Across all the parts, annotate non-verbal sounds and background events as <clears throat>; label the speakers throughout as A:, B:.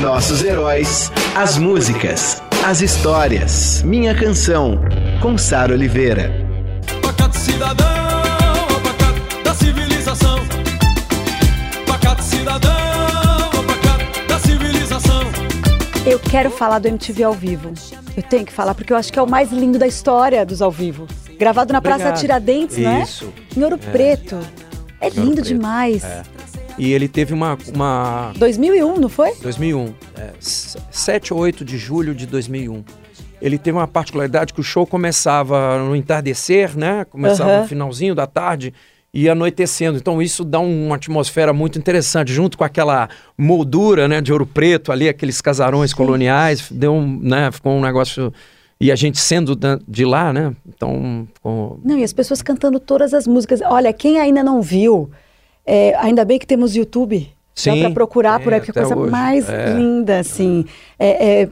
A: Nossos heróis, as músicas, as histórias. Minha Canção, com Sara Oliveira.
B: Pacato cidadão, pacato da civilização. Pacato cidadão, pacato da civilização.
C: Eu quero falar do MTV ao vivo. Eu tenho que falar porque eu acho que é o mais lindo da história dos ao vivo. Gravado na Praça
D: Obrigado.
C: Tiradentes, não é?
D: Isso.
C: Em Ouro Preto. É lindo demais.
D: É. E ele teve uma. uma
C: 2001, não foi?
D: 2001. É, 7 ou 8 de julho de 2001. Ele teve uma particularidade que o show começava no entardecer, né? Começava
C: Aham.
D: no finalzinho da tarde e anoitecendo. Então isso dá um- uma atmosfera muito interessante, junto com aquela moldura, né, de ouro preto ali, aqueles casarões coloniais, deu um, né, ficou um negócio e a gente sendo de lá, né? Então, ficou-
C: Não, e as pessoas cantando todas as músicas. Olha, quem ainda não viu, é, ainda bem que temos YouTube. Dá
D: Sim,
C: pra procurar por
D: tem
C: aí, porque é a coisa
D: hoje.
C: mais
D: É.
C: linda, assim. É, é,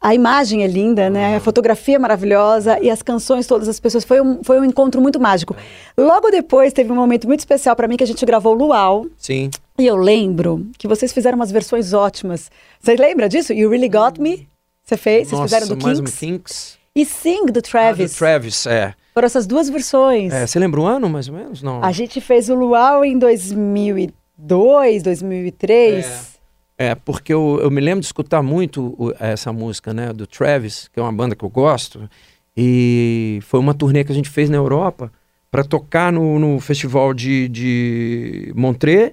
C: a imagem é linda, né? A fotografia é maravilhosa e as canções todas as pessoas. Foi um, foi um encontro muito mágico. Logo depois teve um momento muito especial pra mim que a gente gravou Luau.
D: sim.
C: E eu lembro que vocês fizeram umas versões ótimas. Você lembra disso? You Really Got Me? Você fez? Vocês
D: Nossa,
C: fizeram do
D: mais um
C: Kinks?
D: Kinks.
C: E Sing, do
D: Ah,
C: Travis.
D: do Travis, é.
C: Foram essas duas versões.
D: É, Você lembra o ano, mais ou menos? Não.
C: A gente fez o Luau em 2002, 2003.
D: É, porque eu, eu me lembro de escutar muito o- essa música, né, do Travis, que é uma banda que eu gosto, e foi uma turnê que a gente fez na Europa para tocar no, no festival de, de Montreux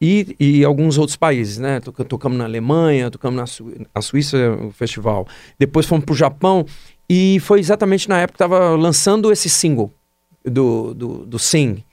D: e, e alguns outros países, né? Toca- Tocamos na Alemanha, tocamos na Su a Suíça, o festival. Depois fomos para o Japão e foi exatamente na época que estava lançando esse single do, do, do Sing,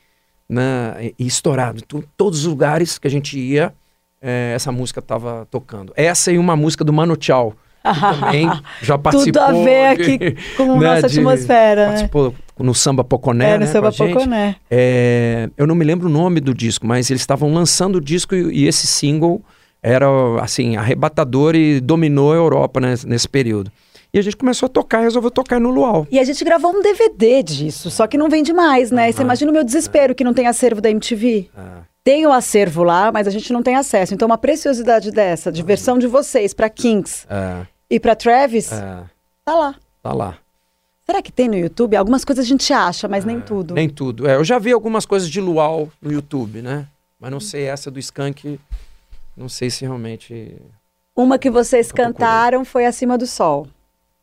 D: né? E, estourado. Tu- todos os lugares que a gente ia, é, essa música estava tocando. Essa e uma música do Mano Tchau. que <laughs> também já participou.
C: Tudo a ver
D: de-
C: aqui <laughs> com
D: né,
C: nossa
D: de-
C: atmosfera, né?
D: Participou no Samba Poconé,
C: É, no
D: né,
C: Samba. Poconé.
D: É, eu não me lembro o nome do disco, mas eles estavam lançando o disco e, e esse single era, assim, arrebatador e dominou a Europa nesse, nesse período. E a gente começou a tocar e resolveu tocar no Luau.
C: E a gente gravou um DVD disso, só que não vende mais, né? E Você imagina o meu desespero que não tem acervo da MTV. Tem o acervo lá, mas a gente não tem acesso. Então, uma preciosidade dessa, de versão de vocês pra Kings
D: É,
C: e pra Travis,
D: é,
C: tá lá.
D: tá lá.
C: Será que tem no YouTube? Algumas coisas a gente acha, mas nem tudo.
D: Nem tudo. É, eu já vi algumas coisas de Luau no YouTube, né? Mas não sei essa do Skank, não sei se realmente
C: Uma que vocês cantaram foi Acima do Sol.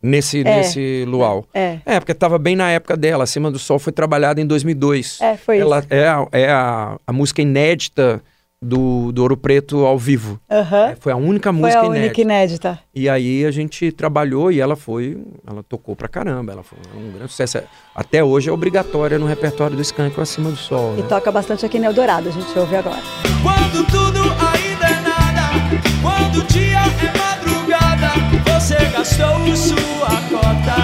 D: Nesse,
C: É.
D: nesse Luau.
C: É.
D: É, porque estava bem na época dela. Acima do Sol foi trabalhada em 2002.
C: É, foi
D: Ela
C: isso.
D: é, a, é a, a música inédita do, do Ouro Preto ao vivo.
C: Aham.
D: É, foi a única
C: Foi
D: música
C: a
D: inédita.
C: única inédita.
D: E aí a gente trabalhou e ela foi, ela tocou pra caramba, ela foi um grande sucesso. Até hoje é obrigatória no repertório do Skank o Acima do Sol.
C: E
D: Né?
C: toca bastante aqui em Eldorado, a gente ouve agora.
B: Quando tudo ainda é nada, quando o dia é madrugada, gastou sua cota.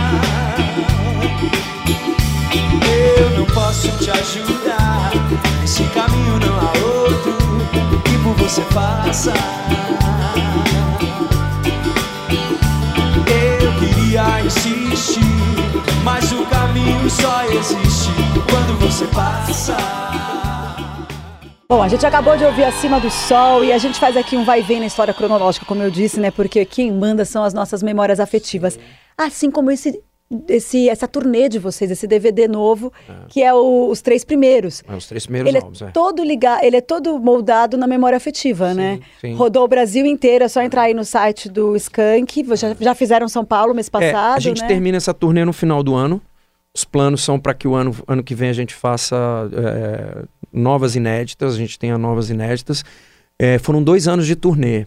B: Eu não posso te ajudar, nesse caminho não há outro que por você faça. Eu queria insistir, mas o caminho só existe quando você passa.
C: Bom, a gente acabou de ouvir Acima do Sol e a gente faz aqui um vai e vem na história cronológica, como eu disse, né? Porque quem manda são as nossas memórias afetivas. Assim como esse, esse, essa turnê de vocês, esse DVD novo, que é o- os três primeiros.
D: É, os três primeiros
C: Ele é
D: é.
C: todo ligado, ele é todo moldado na memória afetiva, né?
D: sim.
C: Rodou o Brasil inteiro, é só entrar aí no site do Skank. Já, já fizeram São Paulo mês
D: É,
C: passado,
D: a gente
C: né?
D: termina essa turnê no final do ano. Os planos são para que o ano, ano que vem a gente faça é, novas inéditas, a gente tenha novas inéditas. É, foram dois anos de turnê.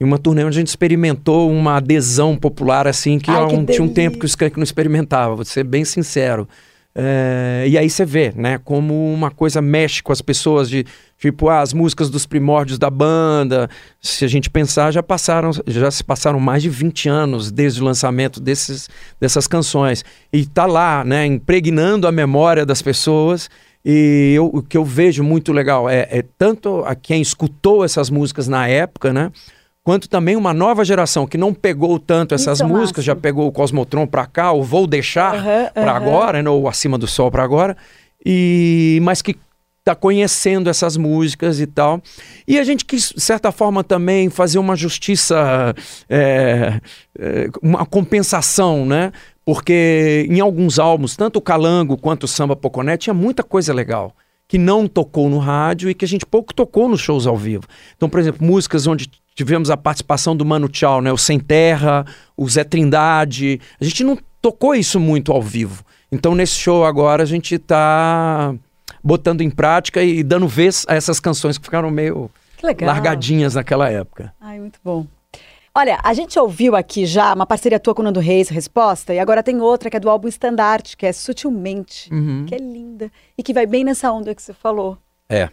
D: E uma turnê onde a gente experimentou uma adesão popular assim que,
C: Ai,
D: há
C: que
D: um- tinha um tempo que o Skank não experimentava, vou ser bem sincero. É, e aí você vê, né, como uma coisa mexe com as pessoas de, Tipo, as músicas dos primórdios da banda, se a gente pensar, já passaram, já se passaram mais de 20 anos desde o lançamento desses, dessas canções. E tá lá, né, impregnando a memória das pessoas. E eu, o que eu vejo muito legal é, é tanto a quem escutou essas músicas na época, né? Quanto também uma nova geração que não pegou tanto essas
C: Isso é
D: músicas, já pegou o Cosmotron pra cá, ou Vou Deixar
C: Aham,
D: pra
C: aham.
D: agora, né? ou Acima do Sol pra agora, e mas que tá conhecendo essas músicas e tal. E a gente quis, de certa forma, também fazer uma justiça, é, é, uma compensação, né? Porque em alguns álbuns, tanto o Calango quanto o Samba Poconé, tinha muita coisa legal que não tocou no rádio e que a gente pouco tocou nos shows ao vivo. Então, por exemplo, músicas onde tivemos a participação do Mano Tchau, né? O Sem Terra, o Zé Trindade. A gente não tocou isso muito ao vivo. Então, nesse show agora, a gente está botando em prática e dando vez a essas canções que ficaram meio
C: Que
D: largadinhas naquela época.
C: Ai, muito bom. Olha, a gente ouviu aqui já uma parceria tua com o Nando Reis, Resposta, e agora tem outra que é do álbum Estandarte, que é Sutilmente,
D: Uhum.
C: que é linda e que vai bem nessa onda que você falou.
D: É.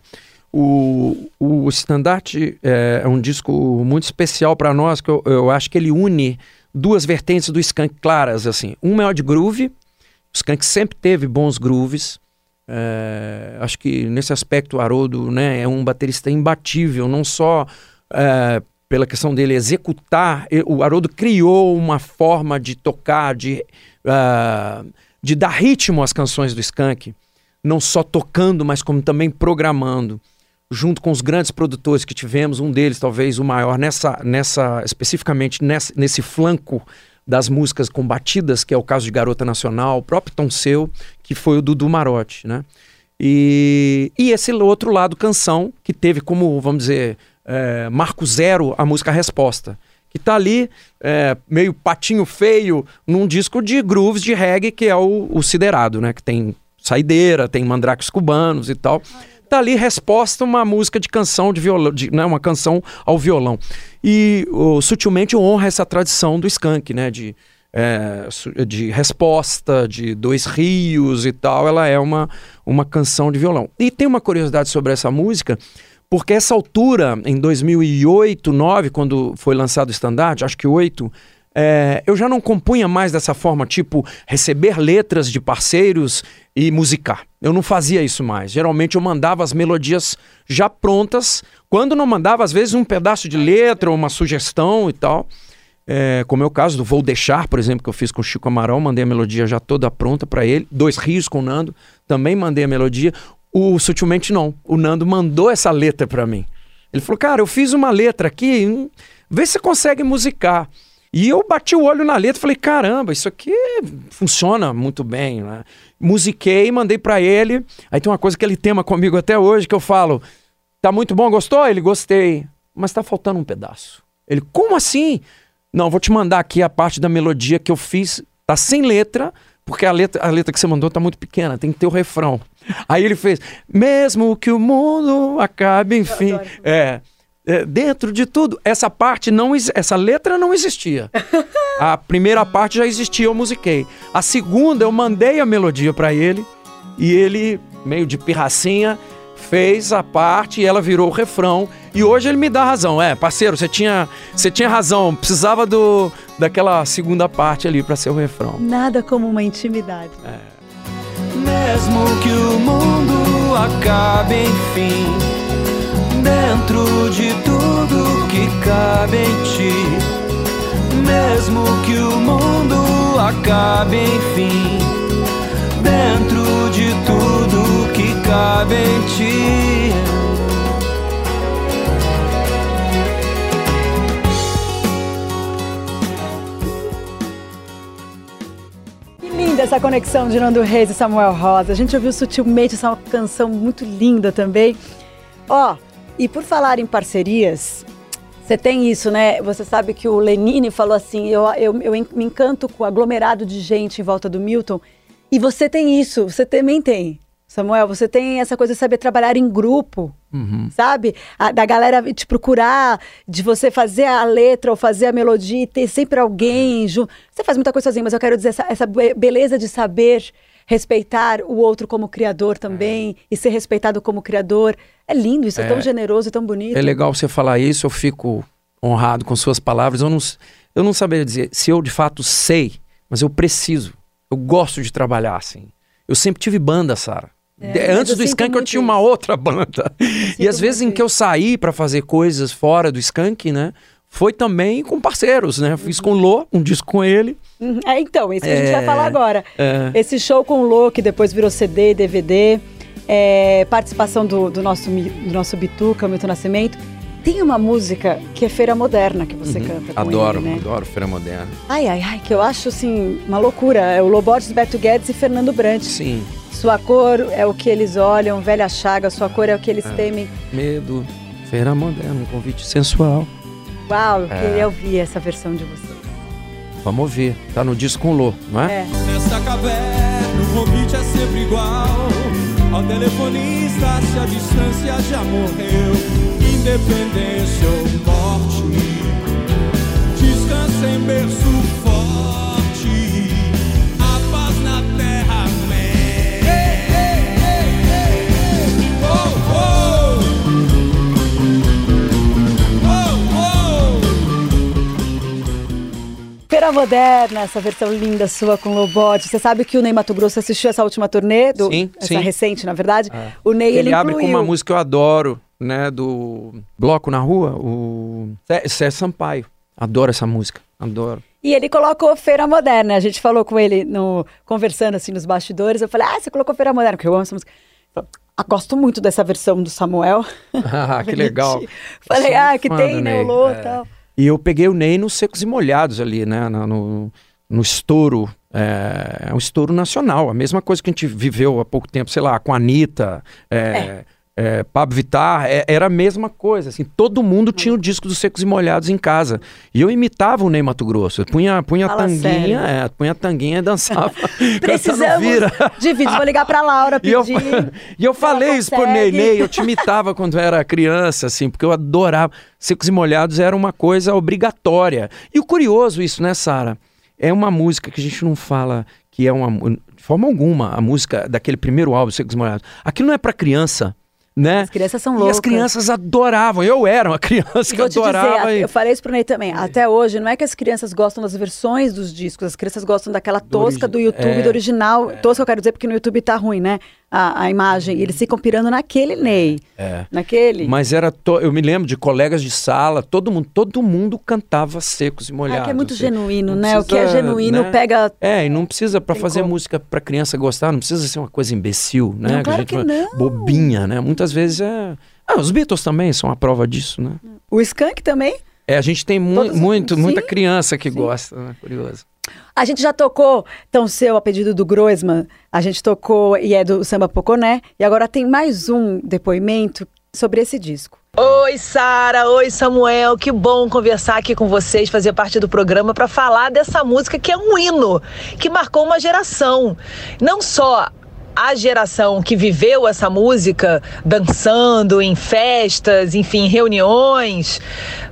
D: O, o Standard é, é um disco muito especial para nós, que eu, eu acho que ele une duas vertentes do Skank claras, assim. Uma é de groove, o Skank sempre teve bons grooves, é, acho que nesse aspecto o Haroldo né, é um baterista imbatível, não só é, pela questão dele executar, o Haroldo criou uma forma de tocar, de, ah, de dar ritmo às canções do Skank, não só tocando, mas como também programando, junto com os grandes produtores que tivemos, um deles talvez o maior nessa, nessa especificamente nessa, nesse flanco das músicas combatidas, que é o caso de Garota Nacional, o próprio Tom Seu, que foi o Dudu Marotti, né? E, e esse outro lado, canção, que teve como, vamos dizer, é, marco zero a música Resposta. Que tá ali, é, meio patinho feio, num disco de grooves de reggae, que é o, o Siderado, né? Que tem saideira, tem mandrakes cubanos e tal. Tá ali resposta uma música de canção de violão, de, né, uma canção ao violão. E sutilmente honra essa tradição do skunk, né? De, é, de resposta, de dois rios e tal. Ela é uma, uma canção de violão. E tem uma curiosidade sobre essa música, porque essa altura, em 2008, 2009, quando foi lançado o estandarte, acho que 8, é, eu já não compunha mais dessa forma, tipo, receber letras de parceiros e musicar. Eu não fazia isso mais. Geralmente eu mandava as melodias já prontas. Quando não mandava, às vezes, um pedaço de letra ou uma sugestão e tal. É, como é o caso do Vou Deixar, por exemplo, que eu fiz com o Chico Amaral, mandei a melodia já toda pronta para ele. Dois Rios com o Nando, também mandei a melodia. O Sutilmente não. O Nando mandou essa letra para mim. Ele falou, cara, eu fiz uma letra aqui, hum, vê se você consegue musicar. E eu bati o olho na letra e falei, caramba, isso aqui funciona muito bem, né? Musiquei, mandei para ele. Aí tem uma coisa que ele tema comigo até hoje, que eu falo, tá muito bom, gostou? Ele, gostei. Mas tá faltando um pedaço. Ele, como assim? Não, vou te mandar aqui a parte da melodia que eu fiz, tá sem letra, porque a letra, a letra que você mandou tá muito pequena, tem que ter o refrão. Aí ele fez, mesmo que o mundo acabe, enfim. É, é, dentro de tudo, essa parte não, essa letra não existia. A primeira parte já existia, eu musiquei. A segunda, eu mandei a melodia pra ele e ele, meio de pirracinha, fez a parte e ela virou o refrão. E hoje ele me dá razão. É, parceiro, você tinha, você tinha razão. Precisava do daquela segunda parte ali pra ser o refrão.
C: Nada como uma intimidade.
B: Mesmo que o mundo acabe, enfim, dentro de tudo que cabe em ti. Mesmo que o mundo acabe, enfim, dentro de tudo que cabe em ti.
C: Essa conexão de Nando Reis e Samuel Rosa. A gente ouviu sutilmente essa canção muito linda também. Ó, e por falar em parcerias, você tem isso, né? Você sabe que o Lenine falou assim: eu, eu, eu me encanto com o aglomerado de gente em volta do Milton. E você tem isso, você também tem. Samuel, você tem essa coisa de saber trabalhar em grupo, sabe? A- da galera te procurar, de você fazer a letra ou fazer a melodia e ter sempre alguém junto. Você faz muita coisa sozinho, mas eu quero dizer essa, essa be- beleza de saber respeitar o outro como criador também e ser respeitado como criador. É lindo, isso é, tão generoso e tão bonito.
D: É legal você falar isso, eu fico honrado com suas palavras. Eu não, eu não saberia dizer se eu de fato sei, mas eu preciso. Eu gosto de trabalhar assim. Eu sempre tive banda, Sara.
C: É,
D: Antes do Skank eu tinha uma outra <laughs> banda. E às vezes em que eu saí pra fazer coisas fora do Skank, né? Foi também com parceiros, né? Fiz com o Lô, um disco com ele.
C: Uhum. É, então, isso que a gente
D: É,
C: vai falar agora.
D: é.
C: Esse show com o Lô, que depois virou CD, DVD, é, participação do, do nosso, do nosso Bituca, Milton Nascimento. Tem uma música que é Feira Moderna que você canta
D: Uhum. Adoro,
C: ele, né?
D: adoro Feira Moderna.
C: Ai, ai, ai, que eu acho, assim, uma loucura. É o Loborges, Beto Guedes e Fernando Brant.
D: Sim,
C: Sua cor é o que eles olham, velha chaga, sua cor é o que eles temem.
D: medo. Feira Moderna, um convite sensual.
C: Uau,
D: É.
C: eu queria ouvir essa versão de vocês.
D: Vamos ouvir. Tá no disco com o Lô, não é?
C: É.
B: Nessa caverna o convite é sempre igual Ao telefonista se a distância já morreu Independência ou morte Descansa em berço
C: Feira Moderna, essa versão linda sua com Lobote. Você sabe que o Ney Mato Grosso assistiu essa última turnê? Do,
D: Sim,
C: essa
D: sim.
C: recente, na verdade. O Ney, ele,
D: Ele, abre com
C: incluiu.
D: uma música que eu adoro, né? Do Bloco na Rua, o Cé Cé Sampaio. Adoro essa música, adoro.
C: E ele colocou Feira Moderna. A gente falou com ele no, conversando assim nos bastidores. Eu falei, ah, você colocou Feira Moderna, porque eu amo essa música. Falou, ah, gosto muito dessa versão do Samuel. <laughs>
D: Ah, que <laughs> legal.
C: Falei, ah, que
D: fã
C: tem, né, o Lô e
D: é.
C: tal.
D: E eu peguei o Ney nos secos e molhados ali, né? No, no estouro. É, é um estouro nacional. A mesma coisa que a gente viveu há pouco tempo, sei lá, com a Anitta, é, é, Pablo Vittar, é, era a mesma coisa. Assim, todo mundo tinha o disco dos secos e molhados em casa. E eu imitava o Ney Mato Grosso. Eu punha, punha a tanguinha, é, punha a tanguinha e dançava. <laughs>
C: Precisamos de vídeo. Vou ligar pra Laura
D: E eu,
C: pedir. <laughs>
D: e eu
C: se ela
D: falei isso pro Ney. Ney, eu te imitava quando eu era criança, assim, porque eu adorava. Secos e Molhados era uma coisa obrigatória. E o curioso isso, né, Sara? É uma música que a gente não fala que é uma... De forma alguma, a música daquele primeiro álbum, Secos e Molhados. Aquilo não é pra criança, né?
C: As crianças são
D: E
C: loucas.
D: as crianças adoravam. Eu era uma criança que adorava.
C: dizer,
D: e-
C: eu falei isso pro Ney também. Até hoje, não é que as crianças gostam das versões dos discos, as crianças gostam daquela tosca
D: origi-
C: do YouTube,
D: é,
C: do original. Tosca eu quero dizer porque no YouTube tá ruim, né? A, a imagem. Eles ficam pirando naquele Ney.
D: É.
C: Naquele.
D: Mas era. to- Eu me lembro de colegas de sala, todo mundo, todo mundo cantava secos e molhados.
C: É que é muito
D: assim.
C: genuíno,
D: Não
C: né? o que é
D: precisa,
C: genuíno
D: né?
C: pega.
D: É, e não precisa, pra
C: Tem
D: fazer
C: como.
D: música pra criança gostar, não precisa ser uma coisa imbecil, né?
C: Não,
D: a
C: claro
D: gente
C: que
D: fala,
C: não.
D: Bobinha, né? Muitas vezes é. Ah, os Beatles também são a prova disso, né?
C: O Skank também.
D: É, a gente tem mu
C: Todas-
D: muito, muita
C: Sim,
D: criança que gosta, né? Curioso.
C: A gente já tocou, então, seu a pedido do Groisman, a gente tocou e é do Samba Poconé. E agora tem mais um depoimento sobre esse disco.
E: Oi, Sara. Oi, Samuel. Que bom conversar aqui com vocês, fazer parte do programa para falar dessa música que é um hino, que marcou uma geração. Não só a geração que viveu essa música dançando em festas, enfim, reuniões,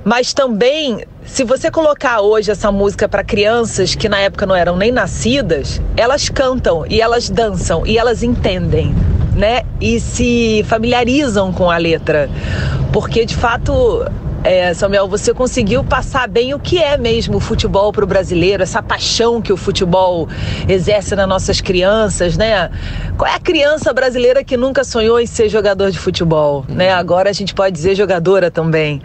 E: mas também se você colocar hoje essa música para crianças que na época não eram nem nascidas, elas cantam e elas dançam e elas entendem, né? E se familiarizam com a letra. Porque de fato, é, Samuel, você conseguiu passar bem o que é mesmo o futebol para o brasileiro, essa paixão que o futebol exerce nas nossas crianças, né? Qual é a criança brasileira que nunca sonhou em ser jogador de futebol, né? Agora a gente pode dizer jogadora também.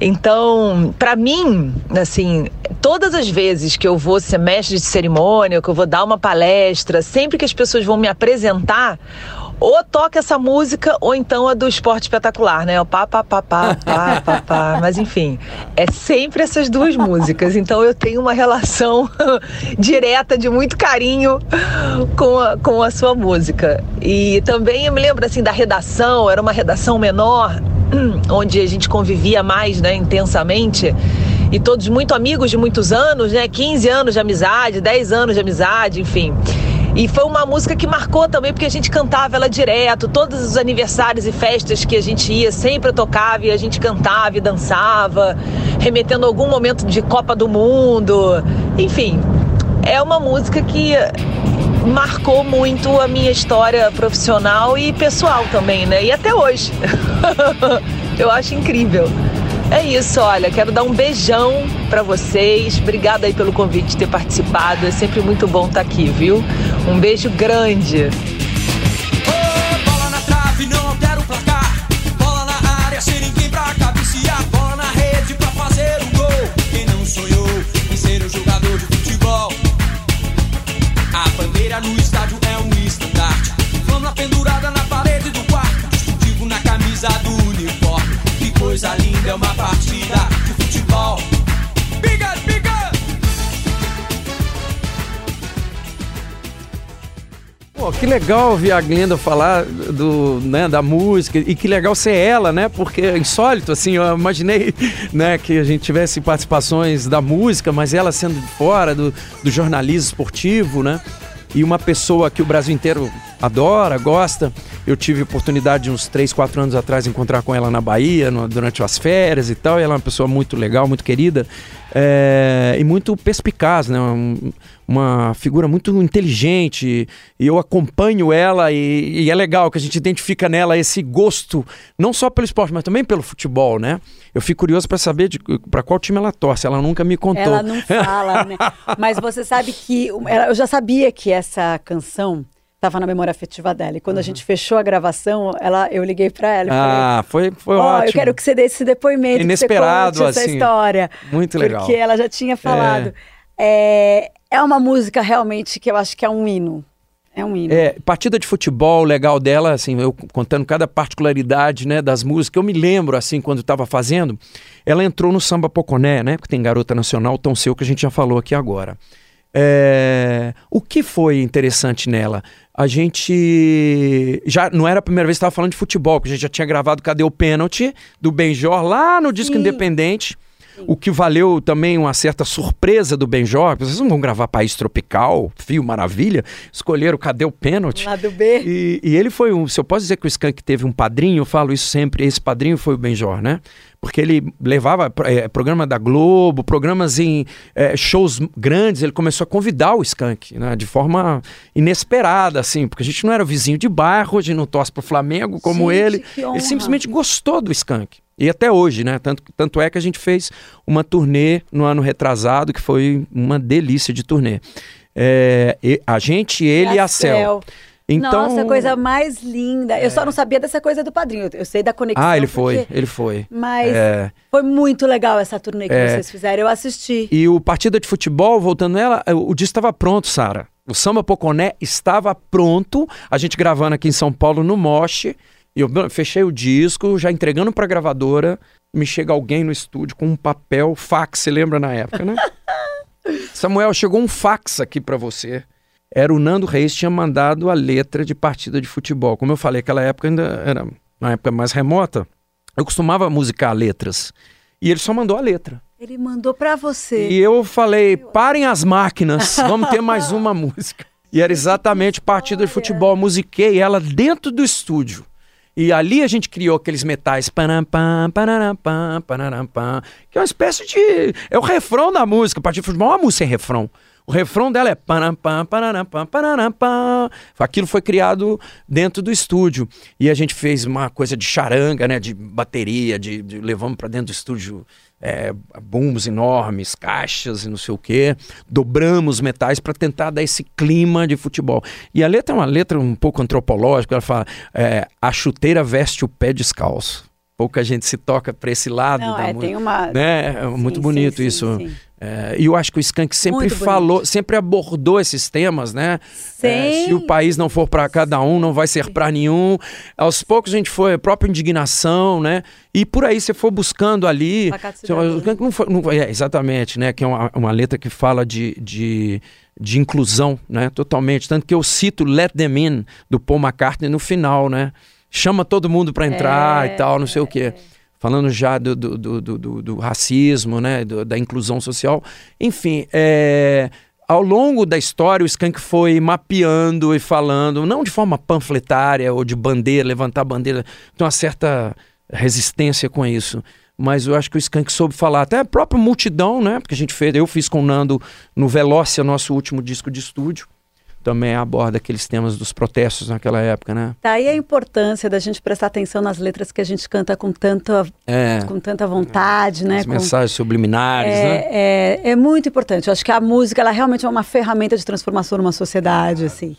E: Então, para mim, assim, todas as vezes que eu vou ser mestre de cerimônia, que eu vou dar uma palestra, sempre que as pessoas vão me apresentar, ou toca essa música, ou então a do esporte espetacular, né? O pá, pá, pá, pá, pá, pá, pá. <laughs> Mas enfim, é sempre essas duas músicas. Então eu tenho uma relação <laughs> direta, de muito carinho com a, com a sua música. E também eu me lembro assim da redação, era uma redação menor, <clears throat> onde a gente convivia mais, né, intensamente. E todos muito amigos de muitos anos, né? 15 anos de amizade, 10 anos de amizade, enfim. E foi uma música que marcou também, porque a gente cantava ela direto, todos os aniversários e festas que a gente ia, sempre eu tocava e a gente cantava e dançava, remetendo a algum momento de Copa do Mundo. Enfim, é uma música que marcou muito a minha história profissional e pessoal também, né? E até hoje. <laughs> Eu acho incrível. É isso, olha, quero dar um beijão para vocês. Obrigada aí pelo convite de ter participado. É sempre muito bom estar aqui, viu? Um beijo grande.
B: Que
D: legal ouvir a Glenda falar do, né, da música e que legal ser ela, né? Porque é insólito, assim, eu imaginei né, que a gente tivesse participações da música, mas ela sendo de fora do, do jornalismo esportivo, né? e uma pessoa que o Brasil inteiro adora, gosta. Eu tive oportunidade uns 3, 4 anos atrás encontrar com ela na Bahia, no, durante as férias e tal. E ela é uma pessoa muito legal, muito querida é, e muito perspicaz, né? Um, uma figura muito inteligente. E eu acompanho ela e, e, é legal que a gente identifica nela esse gosto, não só pelo esporte, mas também pelo futebol, né? Eu fico curioso para saber para qual time ela torce. Ela nunca me contou.
C: Ela não fala, né? <laughs> Mas você sabe que eu já sabia que essa canção estava na memória afetiva dela. E quando uhum. a gente fechou a gravação, ela, eu liguei para ela.
D: ah,
C: falei,
D: foi, foi oh, ótimo.
C: Eu quero que você dê esse depoimento.
D: Inesperado,
C: que você
D: assim.
C: essa história.
D: Muito legal.
C: Porque ela já tinha falado. É... é, é uma música realmente que eu acho que é um hino. É um hino.
D: É, partida de futebol legal dela, assim, eu contando cada particularidade, né, das músicas. Eu me lembro, assim, quando estava fazendo, ela entrou no samba poconé, né, porque tem Garota Nacional, Tom Seu, que a gente já falou aqui agora. É... O que foi interessante nela? A gente já não era a primeira vez que estava falando de futebol, que a gente já tinha gravado Cadê o Pênalti do Benjor lá no disco Sim. Independente. O que valeu também uma certa surpresa do Benjor. Vocês não vão gravar País Tropical, Fio Maravilha. Escolheram Cadê o Pênalti?
C: Lado B.
D: E, e ele foi um. Se eu posso dizer que o Skank teve um padrinho, eu falo isso sempre. Esse padrinho foi o Benjor, né? porque ele levava é, programa da Globo, programas em é, shows grandes, ele começou a convidar o Skank, né, de forma inesperada, assim, porque a gente não era vizinho de bairro, a gente não torce pro Flamengo como gente, ele, ele simplesmente gostou do Skank. E até hoje, né? Tanto, tanto é que a gente fez uma turnê no ano retrasado, que foi uma delícia de turnê. É, a gente, ele e a, e a Cel. Cel.
C: Então... Nossa, coisa mais linda. É. Eu só não sabia dessa coisa do padrinho. Eu sei da conexão.
D: Ah, ele foi, ele foi.
C: Mas é. foi muito legal essa turnê que é. vocês fizeram. Eu assisti.
D: E o partida de futebol, voltando nela, o disco estava pronto, Sara. O Samba Poconé estava pronto. A gente gravando aqui em São Paulo no Moche. E eu fechei o disco, já entregando para a gravadora. Me chega alguém no estúdio com um papel, fax, você lembra na época, né? <laughs> Samuel, chegou um fax aqui para você era o Nando Reis tinha mandado a letra de partida de futebol. Como eu falei, aquela época ainda era uma época mais remota. Eu costumava musicar letras. E ele só mandou a letra.
C: Ele mandou para você.
D: E eu falei: parem as máquinas, vamos ter mais uma <laughs> música. E era exatamente partida de futebol. Eu musiquei ela dentro do estúdio. E ali a gente criou aqueles metais. Que é uma espécie de. É o refrão da música. Partida de futebol é uma música sem refrão. O refrão dela é Aquilo foi criado dentro do estúdio. E a gente fez uma coisa de charanga, né? De bateria, de, de levamos para dentro do estúdio é, bumbos enormes, caixas e não sei o quê. Dobramos metais para tentar dar esse clima de futebol. E a letra é uma letra um pouco antropológica. Ela fala: é, a chuteira veste o pé descalço pouca gente se toca para esse lado
C: Não,
D: da
C: é,
D: música.
C: Tem uma...
D: né? É muito sim, bonito sim, isso. Sim, é, e eu acho que o Skank sempre falou, sempre abordou esses temas, né? É, se o país não for para cada um, não vai ser para nenhum. Aos poucos a gente foi a própria indignação, né? E por aí você for buscando ali. Não foi, não, é, exatamente, né? Que é uma, uma letra que fala de, de, de inclusão, né? Totalmente. Tanto que eu cito Let Them In, do Paul McCartney, no final, né? Chama todo mundo para entrar e é, tal, não sei o quê. É falando já do, do, do, do, racismo, né, da inclusão social. Enfim, é, ao longo da história, o Skank foi mapeando e falando, não de forma panfletária ou de bandeira, levantar bandeira, tem uma certa resistência com isso. Mas eu acho que o Skank soube falar, até a própria multidão, né? Porque a gente fez, eu fiz com o Nando no Velócia, nosso último disco de estúdio também aborda aqueles temas dos protestos naquela época, né?
C: Daí a importância da gente prestar atenção nas letras que a gente canta com tanta,
D: É.
C: com tanta vontade, né?
D: As
C: Com-
D: mensagens subliminares, né?
C: é, é, é muito importante. Eu acho que a música ela realmente é uma ferramenta de transformação numa sociedade, assim.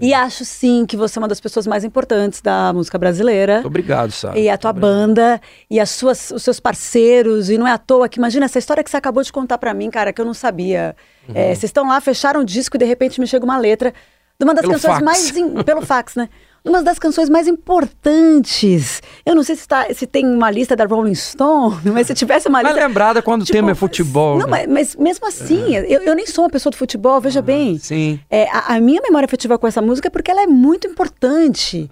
C: E acho sim que você é uma das pessoas mais importantes da música brasileira.
D: Muito obrigado, Sara.
C: E a tua banda, e as suas, os seus parceiros, e não é à toa que, imagina, essa história que você acabou de contar pra mim, cara, que eu não sabia.
D: Uhum.
C: É, vocês estão lá, fecharam o disco e de repente me chega uma letra de uma das
D: Pelo
C: canções
D: fax.
C: mais. im- pelo fax, né? <laughs> Uma das canções mais importantes. Eu não sei se, tá, se tem uma lista da Rolling Stone, <laughs> mas se tivesse uma
D: Mas
C: lista.
D: lembrada quando o
C: Tipo,
D: tema é futebol.
C: Não,
D: né?
C: mas, mas mesmo assim, eu, eu nem sou uma pessoa do futebol, veja bem.
D: Sim.
C: É, a, a minha memória afetiva com essa música é porque ela é muito importante.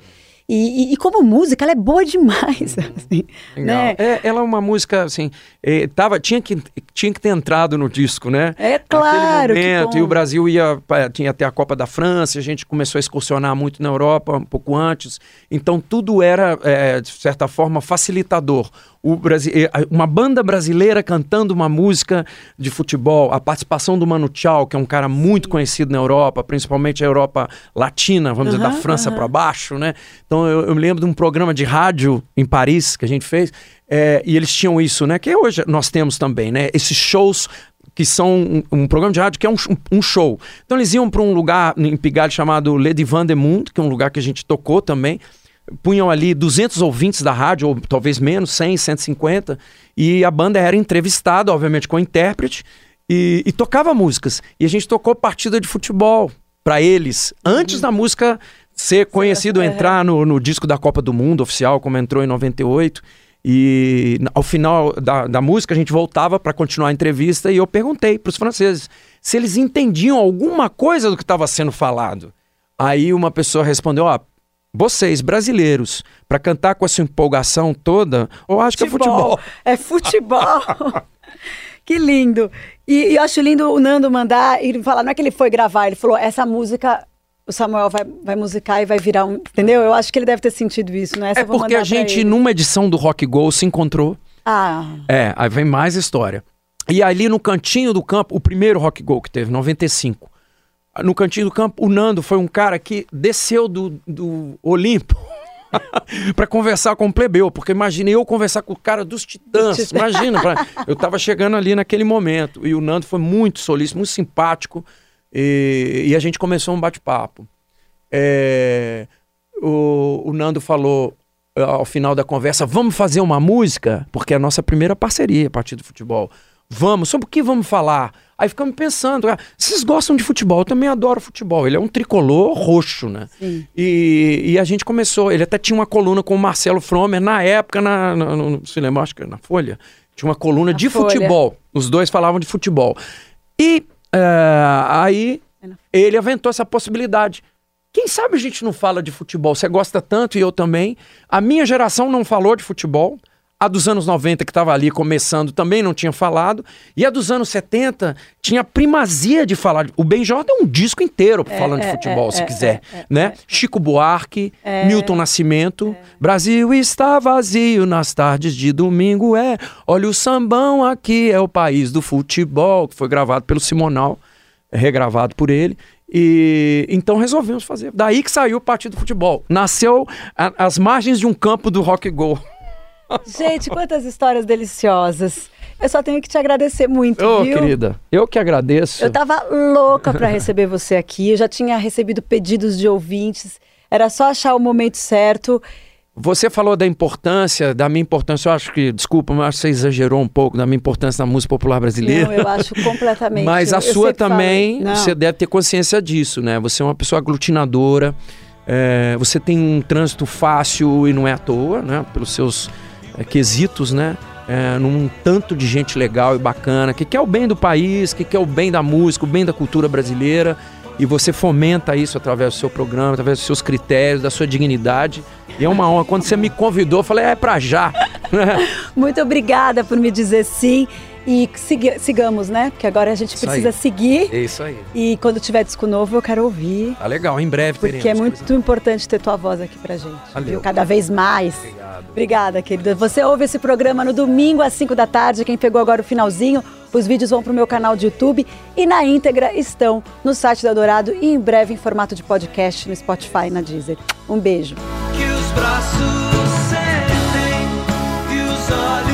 C: E, e- e como música, ela é boa demais. assim,
D: Legal.
C: né?
D: É, ela é uma música, assim, eh, tava, tinha, que, tinha que ter entrado no disco, né?
C: É claro,
D: momento, e o Brasil ia, tinha até a Copa da França, a gente começou a excursionar muito na Europa, um pouco antes. Então, tudo era, eh, de certa forma, facilitador. Eh, uma banda brasileira cantando uma música de futebol, a participação do Manu Chao, que é um cara muito conhecido na Europa, principalmente a Europa Latina, vamos dizer, da França
C: aham.
D: para baixo, né? Então eu, eu me lembro de um programa de rádio em Paris que a gente fez, é, e eles tinham isso, né? Que hoje nós temos também, né? Esses shows que são um, um programa de rádio que é um, um show. Então eles iam para um lugar em Pigalle chamado Le Divan de Monde, que é um lugar que a gente tocou também. Punham ali 200 ouvintes da rádio, ou talvez menos, 100, 150, e a banda era entrevistada, obviamente, com o intérprete, e, e tocava músicas. E a gente tocou partida de futebol para eles, antes da música ser conhecido,
C: é.
D: entrar no, no disco da Copa do Mundo oficial, como entrou em 98. E ao final da, da música a gente voltava para continuar a entrevista e eu perguntei para os franceses se eles entendiam alguma coisa do que estava sendo falado. Aí uma pessoa respondeu: ó, vocês brasileiros, para cantar com essa empolgação toda, eu acho que é futebol.
C: É futebol. <laughs> que lindo. E, e eu acho lindo o Nando mandar e falar, não é que ele foi gravar, ele falou, essa música o Samuel vai, vai musicar e vai virar um. Entendeu? Eu acho que ele deve ter sentido isso, não é? Essa
D: É porque a gente, numa edição do Rock Go, se encontrou.
C: Ah,
D: É, aí vem mais história. E ali no cantinho do campo, o primeiro Rock Go que teve, 95. No cantinho do campo, o Nando foi um cara que desceu do, do Olimpo <laughs> pra conversar com o plebeu. Porque imaginei eu conversar com o cara dos Titãs. Imagina, pra- <laughs> eu tava chegando ali naquele momento. E o Nando foi muito solícito, muito simpático. E, e a gente começou um bate-papo. É, o, o Nando falou eh, ao final da conversa: vamos fazer uma música? Porque é a nossa primeira parceria, a partir do futebol. Vamos, sobre o que vamos falar? Aí ficamos pensando, ah, vocês gostam de futebol? Eu também adoro futebol. Ele é um tricolor roxo, né?
C: Sim.
D: E, e a gente começou, ele até tinha uma coluna com o Marcelo Fromer, na época, na, na, no cinema, acho que na Folha, tinha uma coluna
C: Na
D: de
C: Folha.
D: futebol. Os dois falavam de futebol. E eh, aí ele aventou essa possibilidade. Quem sabe a gente não fala de futebol? Você gosta tanto e eu também. A minha geração não falou de futebol. A dos anos 90, que estava ali começando, também não tinha falado. E a dos anos 70 tinha primazia de falar. O Benjó deu um disco inteiro falando de
C: é,
D: futebol,
C: é,
D: se
C: é,
D: quiser.
C: é, é,
D: né?
C: é.
D: Chico Buarque, Milton Nascimento. Brasil está vazio nas tardes de domingo. É, olha o sambão aqui, é o país do futebol, que foi gravado pelo Simonal regravado por ele. E então resolvemos fazer. Daí que saiu o Partido do Futebol. Nasceu a- às margens de um campo do Rock Go.
C: Gente, quantas histórias deliciosas. Eu só tenho que te agradecer muito,
D: Ô,
C: viu?
D: querida, eu que agradeço.
C: Eu tava louca pra receber você aqui. Eu já tinha recebido pedidos de ouvintes. Era só achar o momento certo.
D: Você falou da importância, da minha importância, eu acho que, desculpa, mas acho que você exagerou um pouco da minha importância na música popular brasileira.
C: Não, eu acho completamente.
D: Mas a
C: eu
D: sua também, você deve ter consciência disso, né? Você é uma pessoa aglutinadora, é, você tem um trânsito fácil e não é à toa, né? Pelos seus é, quesitos, né? É, num tanto de gente legal e bacana, que quer o bem do país, que quer o bem da música, o bem da cultura brasileira. E você fomenta isso através do seu programa, através dos seus critérios, da sua dignidade. E é uma honra. Quando você me convidou, eu falei, é pra já. <laughs> <laughs>
C: Muito obrigada por me dizer sim. E siga- sigamos, né? Porque agora a gente precisa seguir.
D: é isso aí.
C: E quando tiver disco novo, eu quero ouvir.
D: Tá legal, em breve
C: Porque
D: teremos
C: é muito importante ter tua voz aqui pra gente.
D: Valeu.
C: Viu? Cada vez mais.
D: Obrigado.
C: Obrigada, querida. Você ouve esse programa no domingo às 5 da tarde. Quem pegou agora o finalzinho, Os vídeos vão para o meu canal de YouTube e na íntegra estão no site da Dourado e em breve em formato de podcast no Spotify e na Deezer. Um beijo.
D: que os braços sentem, que os olhos